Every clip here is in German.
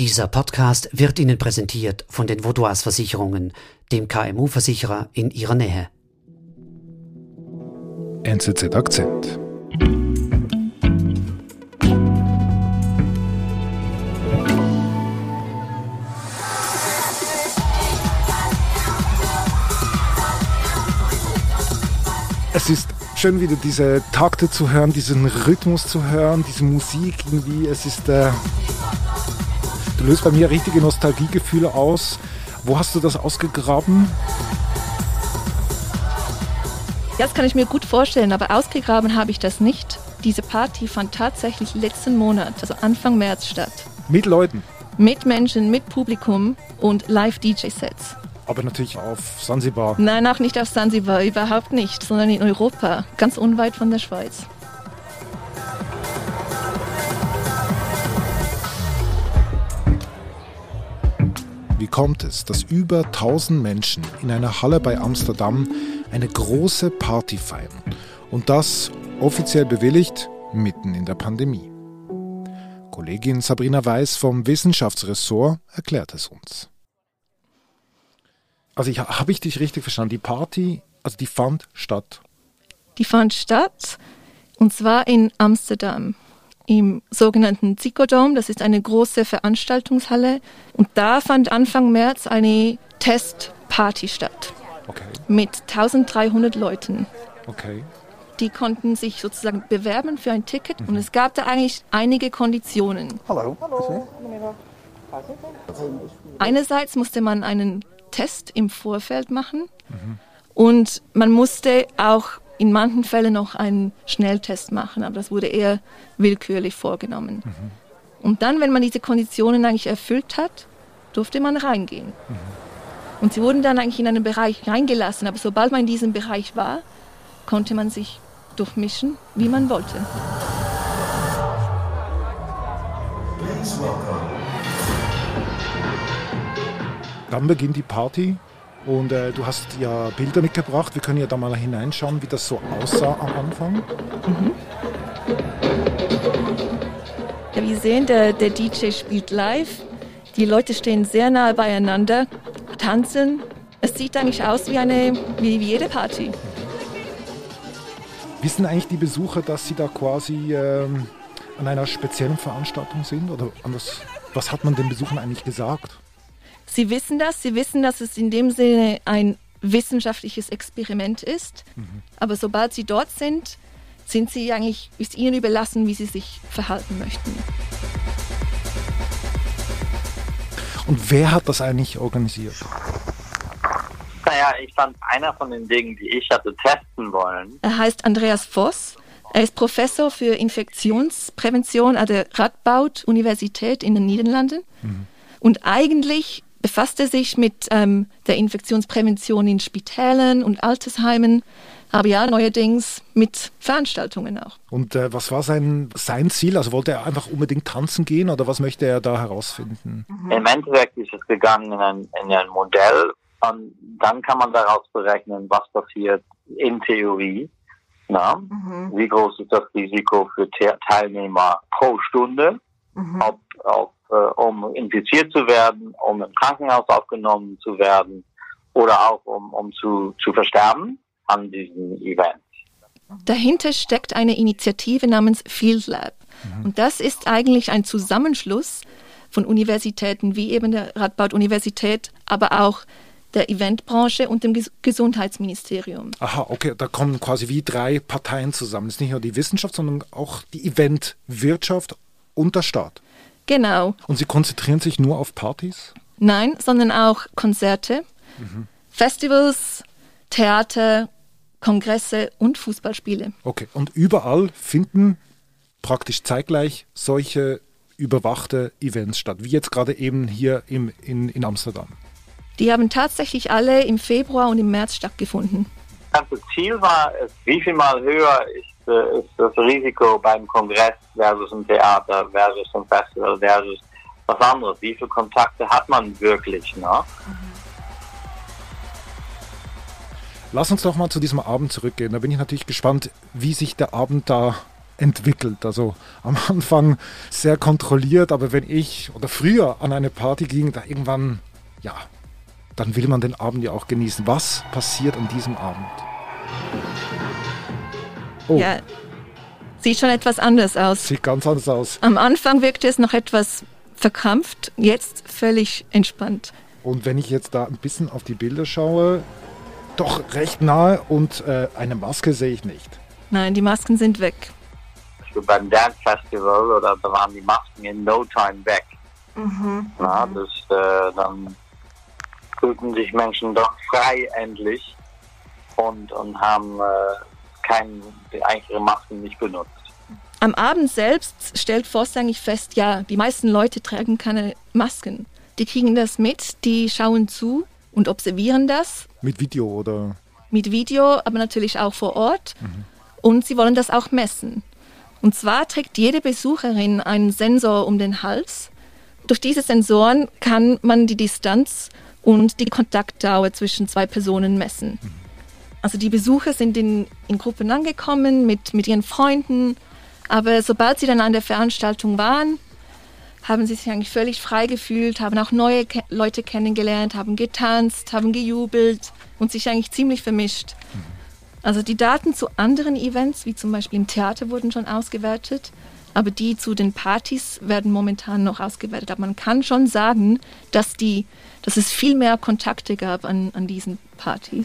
Dieser Podcast wird Ihnen präsentiert von den Vaudois Versicherungen, dem KMU-Versicherer in Ihrer Nähe. NZZ Akzent. Es ist schön wieder diese Takte zu hören, diesen Rhythmus zu hören, diese Musik irgendwie. Es ist, äh, du löst bei mir richtige Nostalgiegefühle aus. Wo hast du das ausgegraben? Das kann ich mir gut vorstellen, aber ausgegraben habe ich das nicht. Diese Party fand tatsächlich letzten Monat, also Anfang März statt. Mit Leuten? Mit Menschen, mit Publikum und Live-DJ-Sets. Aber natürlich auf Sansibar. Nein, auch nicht auf Sansibar, überhaupt nicht, sondern in Europa, ganz unweit von der Schweiz. Wie kommt es, dass über 1000 Menschen in einer Halle bei Amsterdam eine große Party feiern? Und das offiziell bewilligt mitten in der Pandemie. Kollegin Sabrina Weiß vom Wissenschaftsressort erklärt es uns. Also habe ich dich richtig verstanden? Die Party, also die fand statt. Die fand statt und zwar in Amsterdam im sogenannten Zicodome. Das ist eine große Veranstaltungshalle. Und da fand Anfang März eine Testparty statt. Okay. Mit 1300 Leuten. Okay. Die konnten sich sozusagen bewerben für ein Ticket mhm. und es gab da eigentlich einige Konditionen. Hallo. Hallo. Einerseits musste man einen Test im Vorfeld machen mhm. und man musste auch in manchen Fällen noch einen Schnelltest machen, aber das wurde eher willkürlich vorgenommen. Mhm. Und dann, wenn man diese Konditionen eigentlich erfüllt hat, durfte man reingehen. Mhm. Und sie wurden dann eigentlich in einen Bereich reingelassen, aber sobald man in diesem Bereich war, konnte man sich durchmischen, wie man wollte. Dann beginnt die Party und äh, du hast ja Bilder mitgebracht. Wir können ja da mal hineinschauen, wie das so aussah am Anfang. Mhm. Ja, wir sehen, der, der DJ spielt live. Die Leute stehen sehr nahe beieinander, tanzen. Es sieht eigentlich aus wie, eine, wie, wie jede Party. Wissen eigentlich die Besucher, dass sie da quasi ähm, an einer speziellen Veranstaltung sind? Oder anders, was hat man den Besuchern eigentlich gesagt? Sie wissen das, Sie wissen, dass es in dem Sinne ein wissenschaftliches Experiment ist. Mhm. Aber sobald Sie dort sind, sind Sie eigentlich, ist Ihnen überlassen, wie Sie sich verhalten möchten. Und wer hat das eigentlich organisiert? Naja, ich fand einer von den Dingen, die ich hatte testen wollen. Er heißt Andreas Voss. Er ist Professor für Infektionsprävention an der Radboud Universität in den Niederlanden. Mhm. Und eigentlich befasste sich mit ähm, der Infektionsprävention in Spitälern und Altersheimen, aber ja neuerdings mit Veranstaltungen auch. Und äh, was war sein, sein Ziel? Also wollte er einfach unbedingt tanzen gehen oder was möchte er da herausfinden? Mhm. Im Endeffekt ist es gegangen in ein, in ein Modell und dann kann man daraus berechnen, was passiert in Theorie. Na? Mhm. Wie groß ist das Risiko für Teilnehmer pro Stunde? Mhm. Ob, ob äh, um infiziert zu werden, um im Krankenhaus aufgenommen zu werden oder auch um, um zu, zu versterben an diesem Event. Dahinter steckt eine Initiative namens Field Lab. Mhm. Und das ist eigentlich ein Zusammenschluss von Universitäten wie eben der Radboud-Universität, aber auch der Eventbranche und dem Gesundheitsministerium. Aha, okay, da kommen quasi wie drei Parteien zusammen. Es ist nicht nur die Wissenschaft, sondern auch die Eventwirtschaft und der Staat. Genau. Und Sie konzentrieren sich nur auf Partys? Nein, sondern auch Konzerte, mhm. Festivals, Theater, Kongresse und Fußballspiele. Okay, und überall finden praktisch zeitgleich solche überwachte Events statt, wie jetzt gerade eben hier im, in, in Amsterdam. Die haben tatsächlich alle im Februar und im März stattgefunden. Das Ziel war, wie viel mal höher ist äh, ist das Risiko beim Kongress versus ein Theater versus ein Festival versus was anderes. Wie viele Kontakte hat man wirklich? Ne? Lass uns doch mal zu diesem Abend zurückgehen. Da bin ich natürlich gespannt, wie sich der Abend da entwickelt. Also am Anfang sehr kontrolliert, aber wenn ich oder früher an eine Party ging, da irgendwann, ja, dann will man den Abend ja auch genießen. Was passiert an diesem Abend? Oh. Ja, sieht schon etwas anders aus. Sieht ganz anders aus. Am Anfang wirkte es noch etwas verkrampft, jetzt völlig entspannt. Und wenn ich jetzt da ein bisschen auf die Bilder schaue, doch recht nahe und äh, eine Maske sehe ich nicht. Nein, die Masken sind weg. Beim Dance Festival oder da waren die Masken in no time weg. Mhm. Na, das, äh, dann fühlten sich Menschen doch frei endlich und, und haben äh, kein, eigentlich ihre Masken nicht benutzt. Am Abend selbst stellt Voss eigentlich fest, ja, die meisten Leute tragen keine Masken. Die kriegen das mit, die schauen zu und observieren das. Mit Video oder? Mit Video, aber natürlich auch vor Ort. Mhm. Und sie wollen das auch messen. Und zwar trägt jede Besucherin einen Sensor um den Hals. Durch diese Sensoren kann man die Distanz und die Kontaktdauer zwischen zwei Personen messen. Mhm. Also die Besucher sind in, in Gruppen angekommen mit, mit ihren Freunden, aber sobald sie dann an der Veranstaltung waren, haben sie sich eigentlich völlig frei gefühlt, haben auch neue Ke Leute kennengelernt, haben getanzt, haben gejubelt und sich eigentlich ziemlich vermischt. Mhm. Also die Daten zu anderen Events, wie zum Beispiel im Theater, wurden schon ausgewertet, aber die zu den Partys werden momentan noch ausgewertet. Aber man kann schon sagen, dass, die, dass es viel mehr Kontakte gab an, an diesen Partys.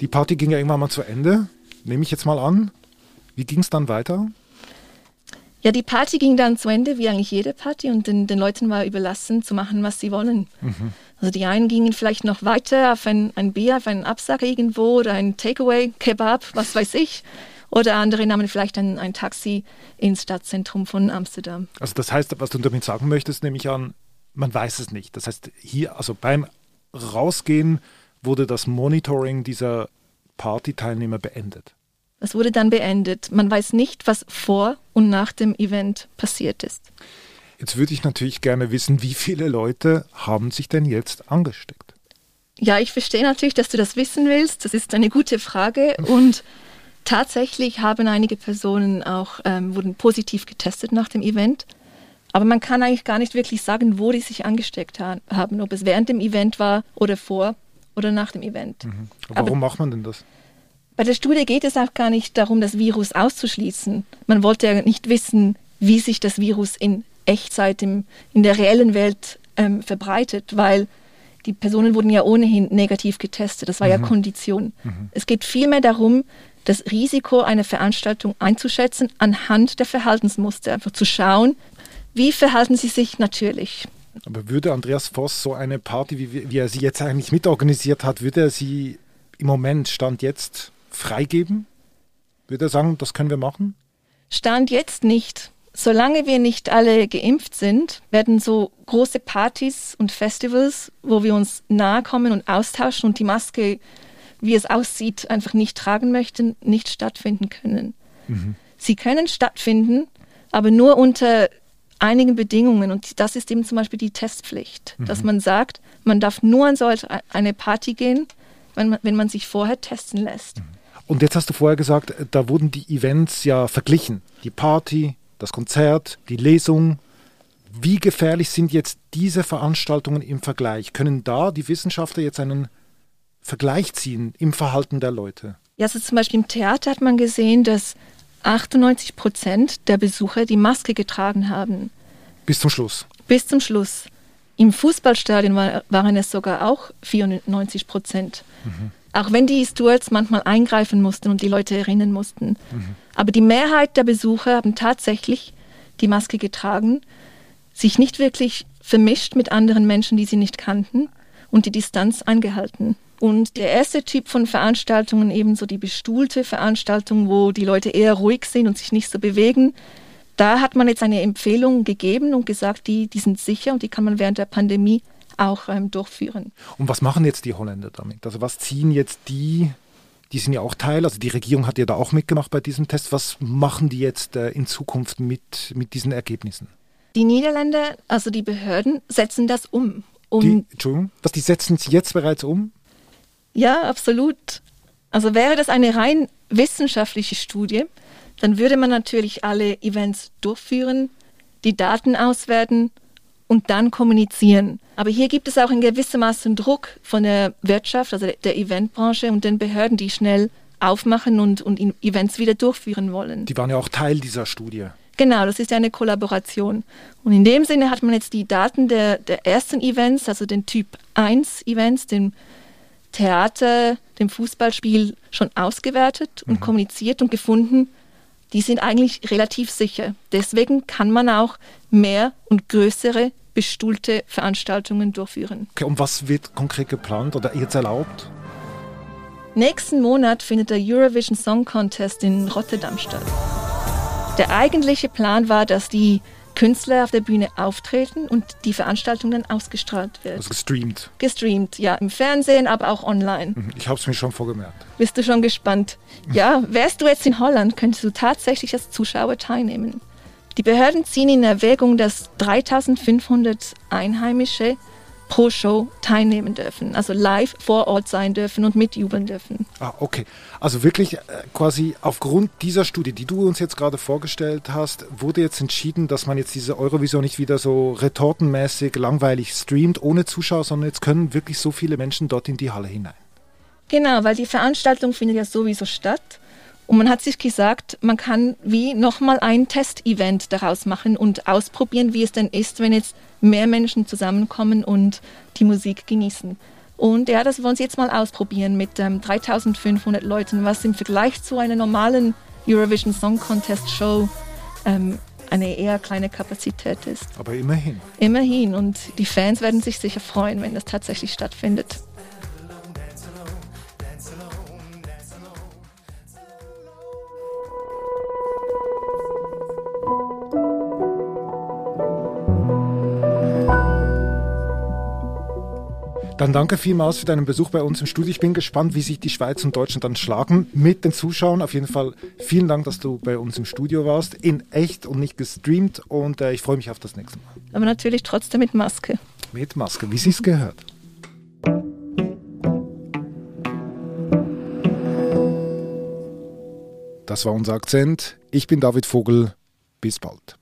Die Party ging ja irgendwann mal zu Ende, nehme ich jetzt mal an. Wie ging es dann weiter? Ja, die Party ging dann zu Ende, wie eigentlich jede Party, und den, den Leuten war überlassen, zu machen, was sie wollen. Mhm. Also die einen gingen vielleicht noch weiter auf ein, ein Bier, auf einen Absacker irgendwo oder ein Takeaway, Kebab, was weiß ich. Oder andere nahmen vielleicht ein, ein Taxi ins Stadtzentrum von Amsterdam. Also das heißt, was du damit sagen möchtest, nehme ich an, man weiß es nicht. Das heißt, hier, also beim Rausgehen wurde das Monitoring dieser Partyteilnehmer beendet. Es wurde dann beendet. Man weiß nicht, was vor und nach dem Event passiert ist. Jetzt würde ich natürlich gerne wissen, wie viele Leute haben sich denn jetzt angesteckt? Ja, ich verstehe natürlich, dass du das wissen willst. Das ist eine gute Frage. Und tatsächlich haben einige Personen auch ähm, wurden positiv getestet nach dem Event. Aber man kann eigentlich gar nicht wirklich sagen, wo die sich angesteckt haben, ob es während dem Event war oder vor oder nach dem Event. Mhm. Warum Aber macht man denn das? Bei der Studie geht es auch gar nicht darum, das Virus auszuschließen. Man wollte ja nicht wissen, wie sich das Virus in Echtzeit im, in der reellen Welt ähm, verbreitet, weil die Personen wurden ja ohnehin negativ getestet. Das war mhm. ja Kondition. Mhm. Es geht vielmehr darum, das Risiko einer Veranstaltung einzuschätzen anhand der Verhaltensmuster, einfach zu schauen, wie verhalten sie sich natürlich. Aber würde Andreas Voss so eine Party, wie, wie er sie jetzt eigentlich mitorganisiert hat, würde er sie im Moment, Stand jetzt, freigeben? Würde er sagen, das können wir machen? Stand jetzt nicht. Solange wir nicht alle geimpft sind, werden so große Partys und Festivals, wo wir uns nahe kommen und austauschen und die Maske, wie es aussieht, einfach nicht tragen möchten, nicht stattfinden können. Mhm. Sie können stattfinden, aber nur unter einigen Bedingungen und das ist eben zum Beispiel die Testpflicht, mhm. dass man sagt, man darf nur an so eine Party gehen, wenn man, wenn man sich vorher testen lässt. Mhm. Und jetzt hast du vorher gesagt, da wurden die Events ja verglichen. Die Party, das Konzert, die Lesung. Wie gefährlich sind jetzt diese Veranstaltungen im Vergleich? Können da die Wissenschaftler jetzt einen Vergleich ziehen im Verhalten der Leute? Ja, also zum Beispiel im Theater hat man gesehen, dass 98 Prozent der Besucher die Maske getragen haben. Bis zum Schluss. Bis zum Schluss. Im Fußballstadion war, waren es sogar auch 94 Prozent. Mhm. Auch wenn die Stewards manchmal eingreifen mussten und die Leute erinnern mussten. Mhm. Aber die Mehrheit der Besucher haben tatsächlich die Maske getragen, sich nicht wirklich vermischt mit anderen Menschen, die sie nicht kannten und die Distanz eingehalten. Und der erste Typ von Veranstaltungen, ebenso die bestuhlte Veranstaltung, wo die Leute eher ruhig sind und sich nicht so bewegen, da hat man jetzt eine Empfehlung gegeben und gesagt, die, die sind sicher und die kann man während der Pandemie auch ähm, durchführen. Und was machen jetzt die Holländer damit? Also was ziehen jetzt die, die sind ja auch Teil, also die Regierung hat ja da auch mitgemacht bei diesem Test, was machen die jetzt äh, in Zukunft mit, mit diesen Ergebnissen? Die Niederländer, also die Behörden, setzen das um. Die, Entschuldigung, was, die setzen es jetzt bereits um? Ja, absolut. Also wäre das eine rein wissenschaftliche Studie, dann würde man natürlich alle Events durchführen, die Daten auswerten und dann kommunizieren. Aber hier gibt es auch in gewissem Maße Druck von der Wirtschaft, also der Eventbranche und den Behörden, die schnell aufmachen und, und Events wieder durchführen wollen. Die waren ja auch Teil dieser Studie. Genau, das ist ja eine Kollaboration. Und in dem Sinne hat man jetzt die Daten der, der ersten Events, also den Typ 1 Events, dem Theater, dem Fußballspiel schon ausgewertet und mhm. kommuniziert und gefunden, die sind eigentlich relativ sicher. Deswegen kann man auch mehr und größere bestuhlte Veranstaltungen durchführen. Okay, und was wird konkret geplant oder jetzt erlaubt? Nächsten Monat findet der Eurovision Song Contest in Rotterdam statt. Der eigentliche Plan war, dass die Künstler auf der Bühne auftreten und die Veranstaltung dann ausgestrahlt wird. Also gestreamt. Gestreamt, ja, im Fernsehen, aber auch online. Mhm, ich habe es mir schon vorgemerkt. Bist du schon gespannt? Ja, wärst du jetzt in Holland, könntest du tatsächlich als Zuschauer teilnehmen. Die Behörden ziehen in Erwägung, dass 3500 Einheimische pro Show teilnehmen dürfen, also live vor Ort sein dürfen und mitjubeln dürfen. Ah, okay. Also wirklich äh, quasi aufgrund dieser Studie, die du uns jetzt gerade vorgestellt hast, wurde jetzt entschieden, dass man jetzt diese Eurovision nicht wieder so retortenmäßig langweilig streamt ohne Zuschauer, sondern jetzt können wirklich so viele Menschen dort in die Halle hinein. Genau, weil die Veranstaltung findet ja sowieso statt. Und man hat sich gesagt, man kann wie nochmal ein Testevent daraus machen und ausprobieren, wie es denn ist, wenn jetzt mehr Menschen zusammenkommen und die Musik genießen. Und ja, das wollen sie jetzt mal ausprobieren mit ähm, 3500 Leuten, was im Vergleich zu einer normalen Eurovision Song Contest Show ähm, eine eher kleine Kapazität ist. Aber immerhin. Immerhin. Und die Fans werden sich sicher freuen, wenn das tatsächlich stattfindet. Dann danke vielmals für deinen Besuch bei uns im Studio. Ich bin gespannt, wie sich die Schweiz und Deutschland dann schlagen mit den Zuschauern. Auf jeden Fall vielen Dank, dass du bei uns im Studio warst, in echt und nicht gestreamt. Und äh, ich freue mich auf das nächste Mal. Aber natürlich trotzdem mit Maske. Mit Maske, wie sie es gehört. Das war unser Akzent. Ich bin David Vogel. Bis bald.